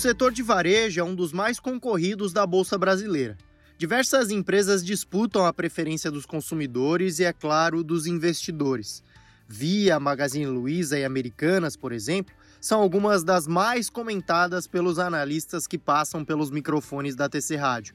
setor de varejo é um dos mais concorridos da Bolsa Brasileira. Diversas empresas disputam a preferência dos consumidores e, é claro, dos investidores. Via, Magazine Luiza e Americanas, por exemplo, são algumas das mais comentadas pelos analistas que passam pelos microfones da TC Rádio.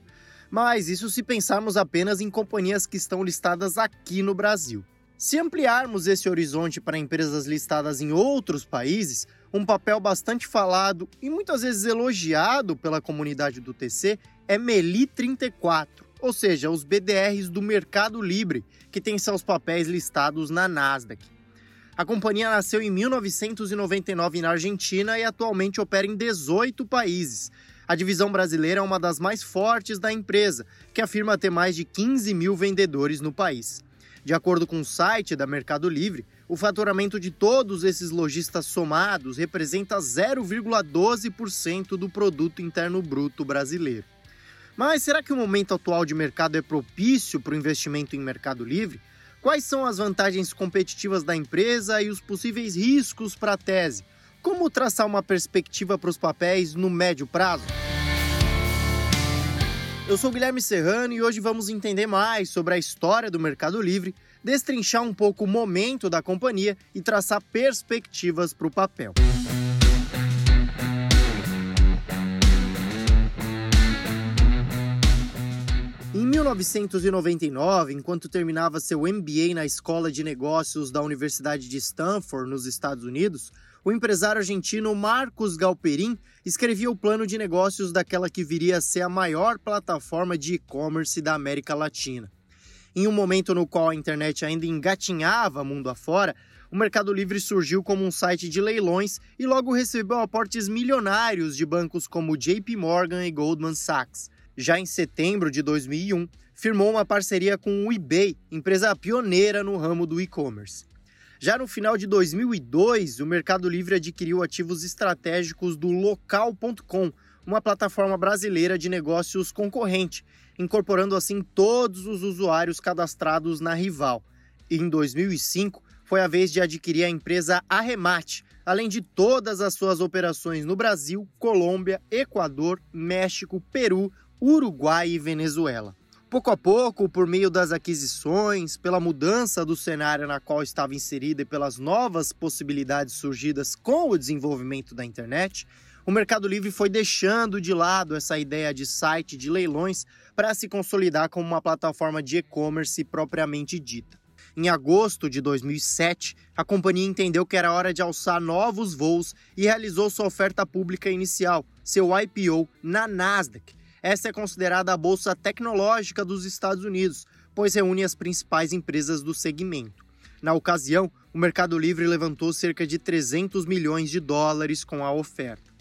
Mas isso se pensarmos apenas em companhias que estão listadas aqui no Brasil. Se ampliarmos esse horizonte para empresas listadas em outros países, um papel bastante falado e muitas vezes elogiado pela comunidade do TC é Meli 34, ou seja, os BDRs do Mercado Livre, que tem seus papéis listados na Nasdaq. A companhia nasceu em 1999 na Argentina e atualmente opera em 18 países. A divisão brasileira é uma das mais fortes da empresa, que afirma ter mais de 15 mil vendedores no país. De acordo com o site da Mercado Livre, o faturamento de todos esses lojistas somados representa 0,12% do produto interno bruto brasileiro. Mas será que o momento atual de mercado é propício para o investimento em Mercado Livre? Quais são as vantagens competitivas da empresa e os possíveis riscos para a tese? Como traçar uma perspectiva para os papéis no médio prazo? Eu sou Guilherme Serrano e hoje vamos entender mais sobre a história do Mercado Livre, destrinchar um pouco o momento da companhia e traçar perspectivas para o papel. Em 1999, enquanto terminava seu MBA na Escola de Negócios da Universidade de Stanford, nos Estados Unidos, o empresário argentino Marcos Galperin escrevia o plano de negócios daquela que viria a ser a maior plataforma de e-commerce da América Latina. Em um momento no qual a internet ainda engatinhava mundo afora, o Mercado Livre surgiu como um site de leilões e logo recebeu aportes milionários de bancos como JP Morgan e Goldman Sachs. Já em setembro de 2001, firmou uma parceria com o eBay, empresa pioneira no ramo do e-commerce. Já no final de 2002, o Mercado Livre adquiriu ativos estratégicos do Local.com, uma plataforma brasileira de negócios concorrente, incorporando assim todos os usuários cadastrados na rival. Em 2005, foi a vez de adquirir a empresa Arremate, além de todas as suas operações no Brasil, Colômbia, Equador, México, Peru, Uruguai e Venezuela. Pouco a pouco, por meio das aquisições, pela mudança do cenário na qual estava inserida e pelas novas possibilidades surgidas com o desenvolvimento da internet, o Mercado Livre foi deixando de lado essa ideia de site de leilões para se consolidar como uma plataforma de e-commerce propriamente dita. Em agosto de 2007, a companhia entendeu que era hora de alçar novos voos e realizou sua oferta pública inicial, seu IPO, na Nasdaq, essa é considerada a bolsa tecnológica dos Estados Unidos, pois reúne as principais empresas do segmento. Na ocasião, o Mercado Livre levantou cerca de 300 milhões de dólares com a oferta.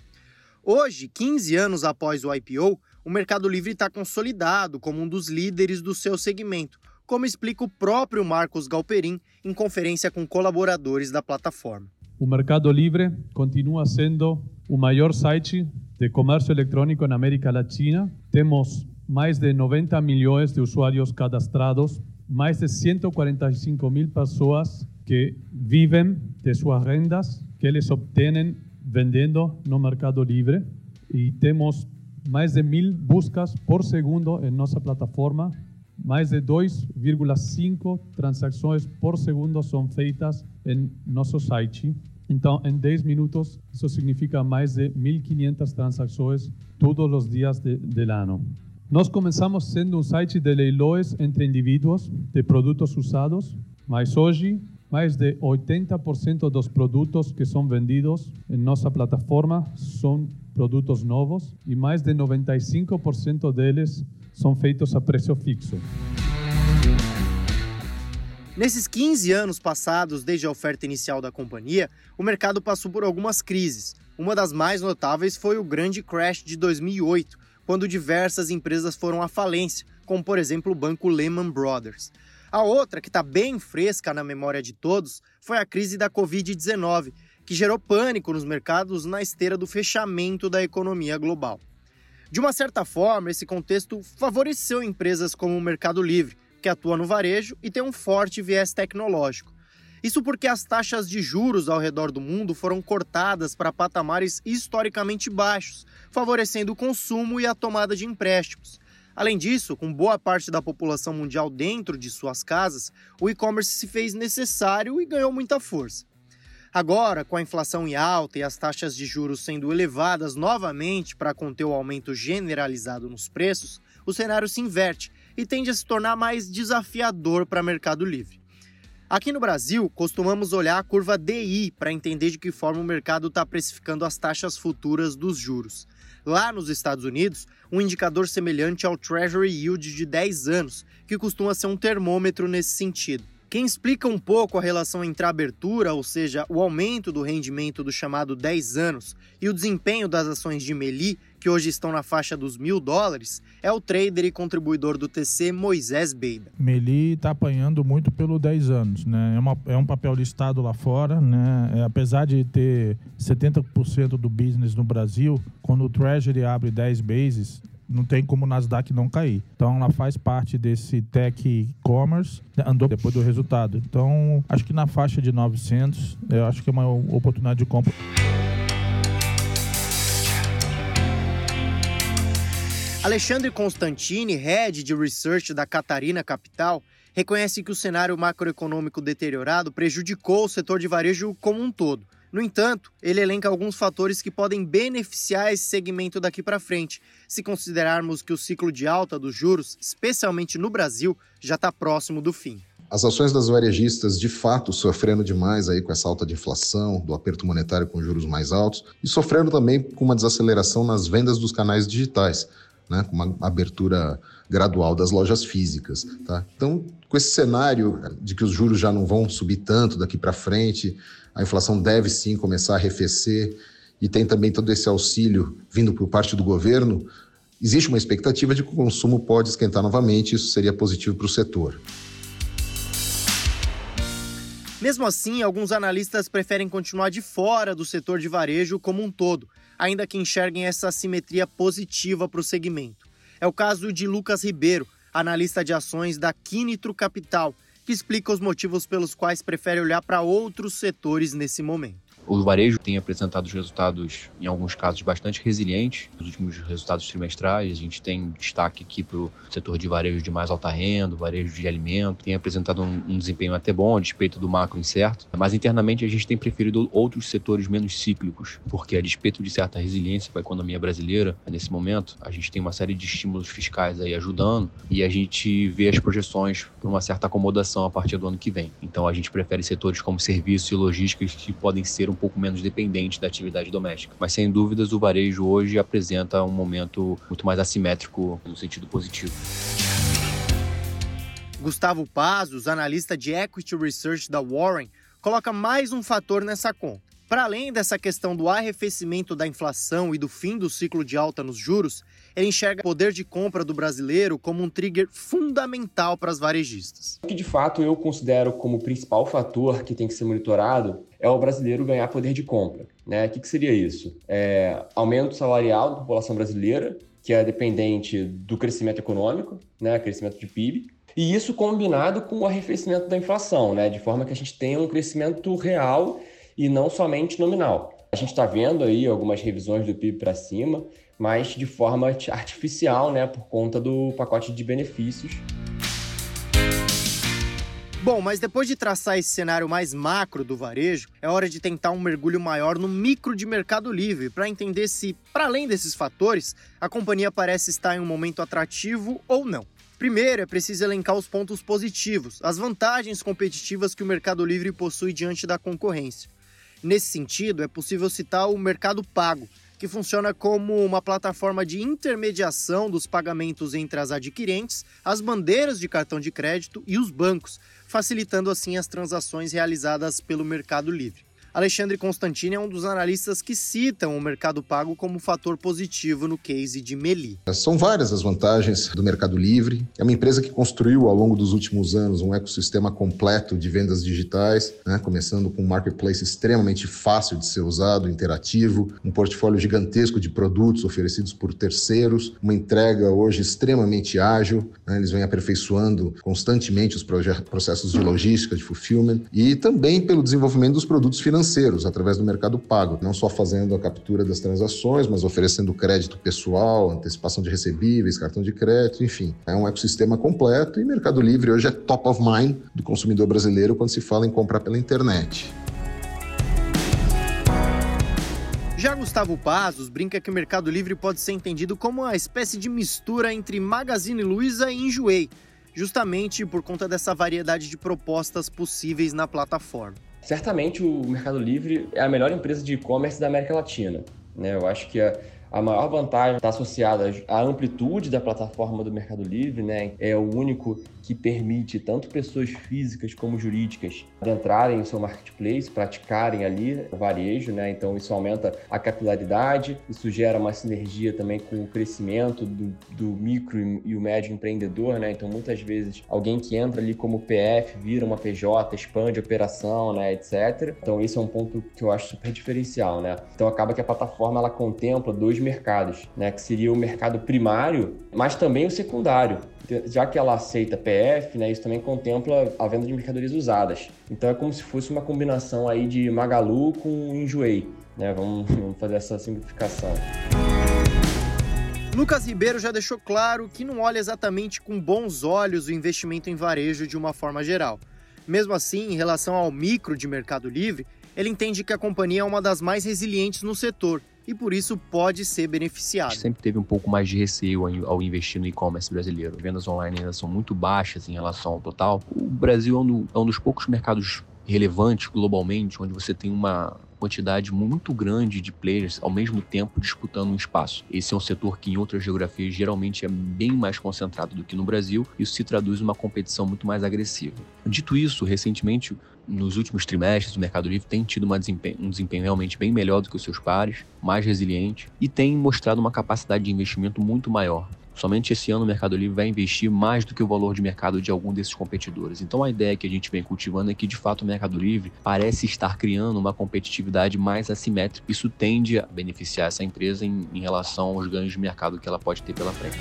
Hoje, 15 anos após o IPO, o Mercado Livre está consolidado como um dos líderes do seu segmento, como explica o próprio Marcos Galperin em conferência com colaboradores da plataforma. O Mercado Livre continua sendo o maior site de comercio electrónico en América Latina. Tenemos más de 90 millones de usuarios cadastrados, más de 145 mil personas que viven de sus rendas que les obtienen vendiendo no Mercado Libre y tenemos más de mil buscas por segundo en nuestra plataforma. Más de 2,5 transacciones por segundo son feitas en nuestro site. Então, em 10 minutos, isso significa mais de 1.500 transações todos os dias de, do ano. Nós começamos sendo um site de leilões entre indivíduos de produtos usados, mas hoje mais de 80% dos produtos que são vendidos em nossa plataforma são produtos novos e mais de 95% deles são feitos a preço fixo. Nesses 15 anos passados desde a oferta inicial da companhia, o mercado passou por algumas crises. Uma das mais notáveis foi o grande crash de 2008, quando diversas empresas foram à falência, como por exemplo o banco Lehman Brothers. A outra, que está bem fresca na memória de todos, foi a crise da Covid-19, que gerou pânico nos mercados na esteira do fechamento da economia global. De uma certa forma, esse contexto favoreceu empresas como o Mercado Livre, que atua no varejo e tem um forte viés tecnológico. Isso porque as taxas de juros ao redor do mundo foram cortadas para patamares historicamente baixos, favorecendo o consumo e a tomada de empréstimos. Além disso, com boa parte da população mundial dentro de suas casas, o e-commerce se fez necessário e ganhou muita força. Agora, com a inflação em alta e as taxas de juros sendo elevadas novamente para conter o aumento generalizado nos preços, o cenário se inverte e tende a se tornar mais desafiador para Mercado Livre. Aqui no Brasil, costumamos olhar a curva DI para entender de que forma o mercado está precificando as taxas futuras dos juros. Lá nos Estados Unidos, um indicador semelhante ao Treasury Yield de 10 anos, que costuma ser um termômetro nesse sentido. Quem explica um pouco a relação entre a abertura, ou seja, o aumento do rendimento do chamado 10 anos, e o desempenho das ações de Meli, que hoje estão na faixa dos mil dólares, é o trader e contribuidor do TC Moisés Beida. Meli está apanhando muito pelo 10 anos, né? É, uma, é um papel listado lá fora, né? É, apesar de ter 70% do business no Brasil, quando o Treasury abre 10 bases, não tem como o Nasdaq não cair. Então ela faz parte desse tech e-commerce, né, andou depois do resultado. Então acho que na faixa de 900, eu acho que é uma oportunidade de compra. Alexandre Constantini, head de research da Catarina Capital, reconhece que o cenário macroeconômico deteriorado prejudicou o setor de varejo como um todo. No entanto, ele elenca alguns fatores que podem beneficiar esse segmento daqui para frente, se considerarmos que o ciclo de alta dos juros, especialmente no Brasil, já está próximo do fim. As ações das varejistas de fato sofrendo demais aí com essa alta de inflação, do aperto monetário com juros mais altos e sofrendo também com uma desaceleração nas vendas dos canais digitais, né, com uma abertura gradual das lojas físicas. Tá? Então, com esse cenário de que os juros já não vão subir tanto daqui para frente, a inflação deve sim começar a arrefecer e tem também todo esse auxílio vindo por parte do governo, existe uma expectativa de que o consumo pode esquentar novamente, isso seria positivo para o setor. Mesmo assim, alguns analistas preferem continuar de fora do setor de varejo como um todo, ainda que enxerguem essa simetria positiva para o segmento. É o caso de Lucas Ribeiro, analista de ações da Quinitro Capital, que explica os motivos pelos quais prefere olhar para outros setores nesse momento. O varejo tem apresentado resultados, em alguns casos, bastante resilientes. Nos últimos resultados trimestrais, a gente tem destaque aqui para o setor de varejo de mais alta renda, varejo de alimento. Tem apresentado um, um, desempenho até bom, a despeito do macro incerto. Mas internamente a gente tem preferido outros setores menos cíclicos, porque a despeito de certa resiliência para a economia brasileira, nesse momento, a gente tem uma série de estímulos fiscais aí ajudando e a gente vê as projeções para uma certa acomodação a partir do ano que vem. Então a gente prefere setores como serviços e logística que podem ser pouco menos dependente da atividade doméstica. Mas sem dúvidas o varejo hoje apresenta um momento muito mais assimétrico no sentido positivo. Gustavo Pazos, analista de Equity Research da Warren, coloca mais um fator nessa conta. Para além dessa questão do arrefecimento da inflação e do fim do ciclo de alta nos juros, ele enxerga o poder de compra do brasileiro como um trigger fundamental para as varejistas. O que de fato eu considero como principal fator que tem que ser monitorado é o brasileiro ganhar poder de compra. Né? O que, que seria isso? É, aumento salarial da população brasileira, que é dependente do crescimento econômico, né? crescimento de PIB, e isso combinado com o arrefecimento da inflação, né? de forma que a gente tenha um crescimento real e não somente nominal. A gente está vendo aí algumas revisões do PIB para cima, mas de forma artificial, né, por conta do pacote de benefícios. Bom, mas depois de traçar esse cenário mais macro do varejo, é hora de tentar um mergulho maior no micro de Mercado Livre para entender se, para além desses fatores, a companhia parece estar em um momento atrativo ou não. Primeiro, é preciso elencar os pontos positivos, as vantagens competitivas que o Mercado Livre possui diante da concorrência. Nesse sentido, é possível citar o Mercado Pago, que funciona como uma plataforma de intermediação dos pagamentos entre as adquirentes, as bandeiras de cartão de crédito e os bancos, facilitando assim as transações realizadas pelo Mercado Livre. Alexandre Constantini é um dos analistas que citam o mercado pago como fator positivo no case de Meli. São várias as vantagens do Mercado Livre. É uma empresa que construiu ao longo dos últimos anos um ecossistema completo de vendas digitais, né? começando com um marketplace extremamente fácil de ser usado, interativo, um portfólio gigantesco de produtos oferecidos por terceiros, uma entrega hoje extremamente ágil. Né? Eles vêm aperfeiçoando constantemente os processos de logística, de fulfillment e também pelo desenvolvimento dos produtos financeiros financeiros através do mercado pago, não só fazendo a captura das transações, mas oferecendo crédito pessoal, antecipação de recebíveis, cartão de crédito, enfim. É um ecossistema completo e Mercado Livre hoje é top of mind do consumidor brasileiro quando se fala em comprar pela internet. Já Gustavo Pazos brinca que o Mercado Livre pode ser entendido como uma espécie de mistura entre Magazine Luiza e Enjoei, justamente por conta dessa variedade de propostas possíveis na plataforma. Certamente o Mercado Livre é a melhor empresa de e-commerce da América Latina. Né? Eu acho que a, a maior vantagem está associada à amplitude da plataforma do Mercado Livre, né? É o único que permite tanto pessoas físicas como jurídicas entrarem em seu marketplace, praticarem ali o varejo, né? Então isso aumenta a capilaridade, isso gera uma sinergia também com o crescimento do, do micro e o médio empreendedor, né? Então muitas vezes alguém que entra ali como PF vira uma PJ, expande a operação, né, etc. Então esse é um ponto que eu acho super diferencial, né? Então acaba que a plataforma ela contempla dois mercados, né? Que seria o mercado primário, mas também o secundário já que ela aceita PF, né, isso também contempla a venda de mercadorias usadas. Então é como se fosse uma combinação aí de Magalu com Enjoei, né? Vamos, vamos fazer essa simplificação. Lucas Ribeiro já deixou claro que não olha exatamente com bons olhos o investimento em varejo de uma forma geral. Mesmo assim, em relação ao micro de Mercado Livre, ele entende que a companhia é uma das mais resilientes no setor e por isso pode ser beneficiado. Sempre teve um pouco mais de receio ao investir no e-commerce brasileiro. As vendas online ainda são muito baixas em relação ao total. O Brasil é um, é um dos poucos mercados relevantes globalmente, onde você tem uma quantidade muito grande de players ao mesmo tempo disputando um espaço. Esse é um setor que em outras geografias geralmente é bem mais concentrado do que no Brasil, e isso se traduz em uma competição muito mais agressiva. Dito isso, recentemente, nos últimos trimestres, o Mercado Livre tem tido desempenho, um desempenho realmente bem melhor do que os seus pares, mais resiliente e tem mostrado uma capacidade de investimento muito maior. Somente esse ano o Mercado Livre vai investir mais do que o valor de mercado de algum desses competidores. Então a ideia que a gente vem cultivando é que de fato o Mercado Livre parece estar criando uma competitividade mais assimétrica. Isso tende a beneficiar essa empresa em, em relação aos ganhos de mercado que ela pode ter pela frente.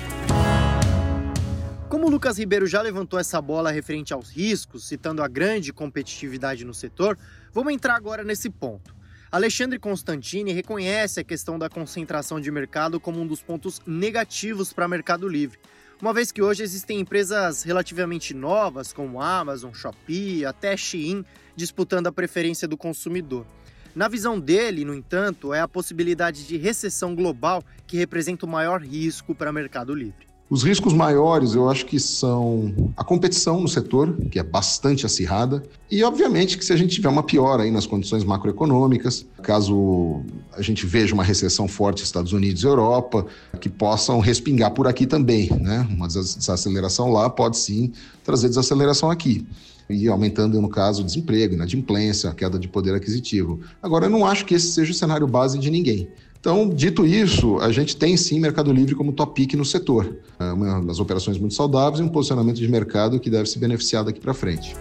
Como o Lucas Ribeiro já levantou essa bola referente aos riscos, citando a grande competitividade no setor, vamos entrar agora nesse ponto. Alexandre Constantini reconhece a questão da concentração de mercado como um dos pontos negativos para Mercado Livre, uma vez que hoje existem empresas relativamente novas, como Amazon, Shopee, até Shein, disputando a preferência do consumidor. Na visão dele, no entanto, é a possibilidade de recessão global que representa o maior risco para Mercado Livre. Os riscos maiores, eu acho que são a competição no setor, que é bastante acirrada, e obviamente que se a gente tiver uma piora aí nas condições macroeconômicas, caso a gente veja uma recessão forte nos Estados Unidos e Europa, que possam respingar por aqui também, né? Uma desaceleração lá pode sim trazer desaceleração aqui e aumentando, no caso, o desemprego, inadimplência, a queda de poder aquisitivo. Agora, eu não acho que esse seja o cenário base de ninguém. Então, dito isso, a gente tem sim Mercado Livre como top pick no setor. É uma das operações muito saudáveis e um posicionamento de mercado que deve se beneficiar daqui para frente.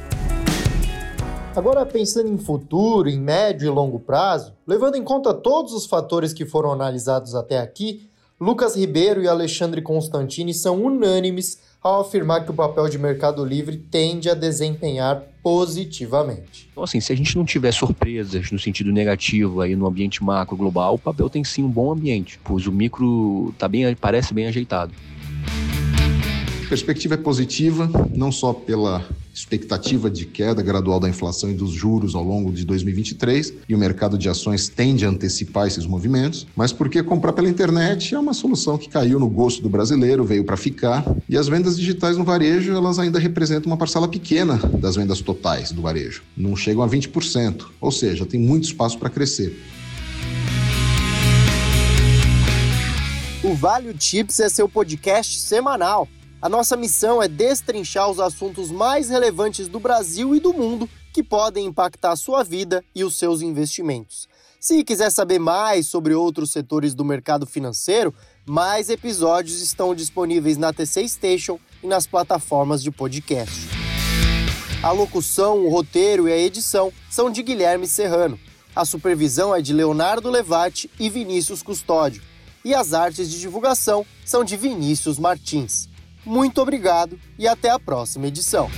Agora, pensando em futuro, em médio e longo prazo, levando em conta todos os fatores que foram analisados até aqui, Lucas Ribeiro e Alexandre Constantini são unânimes ao afirmar que o papel de Mercado Livre tende a desempenhar positivamente. Então, assim, se a gente não tiver surpresas no sentido negativo aí no ambiente macro global, o papel tem sim um bom ambiente, pois o micro tá bem, parece bem ajeitado. A perspectiva é positiva, não só pela expectativa de queda gradual da inflação e dos juros ao longo de 2023, e o mercado de ações tende a antecipar esses movimentos, mas porque comprar pela internet? É uma solução que caiu no gosto do brasileiro, veio para ficar, e as vendas digitais no varejo, elas ainda representam uma parcela pequena das vendas totais do varejo, não chegam a 20%, ou seja, tem muito espaço para crescer. O Value Tips é seu podcast semanal a nossa missão é destrinchar os assuntos mais relevantes do Brasil e do mundo que podem impactar a sua vida e os seus investimentos. Se quiser saber mais sobre outros setores do mercado financeiro, mais episódios estão disponíveis na TC Station e nas plataformas de podcast. A locução, o roteiro e a edição são de Guilherme Serrano. A supervisão é de Leonardo Levati e Vinícius Custódio. E as artes de divulgação são de Vinícius Martins. Muito obrigado e até a próxima edição.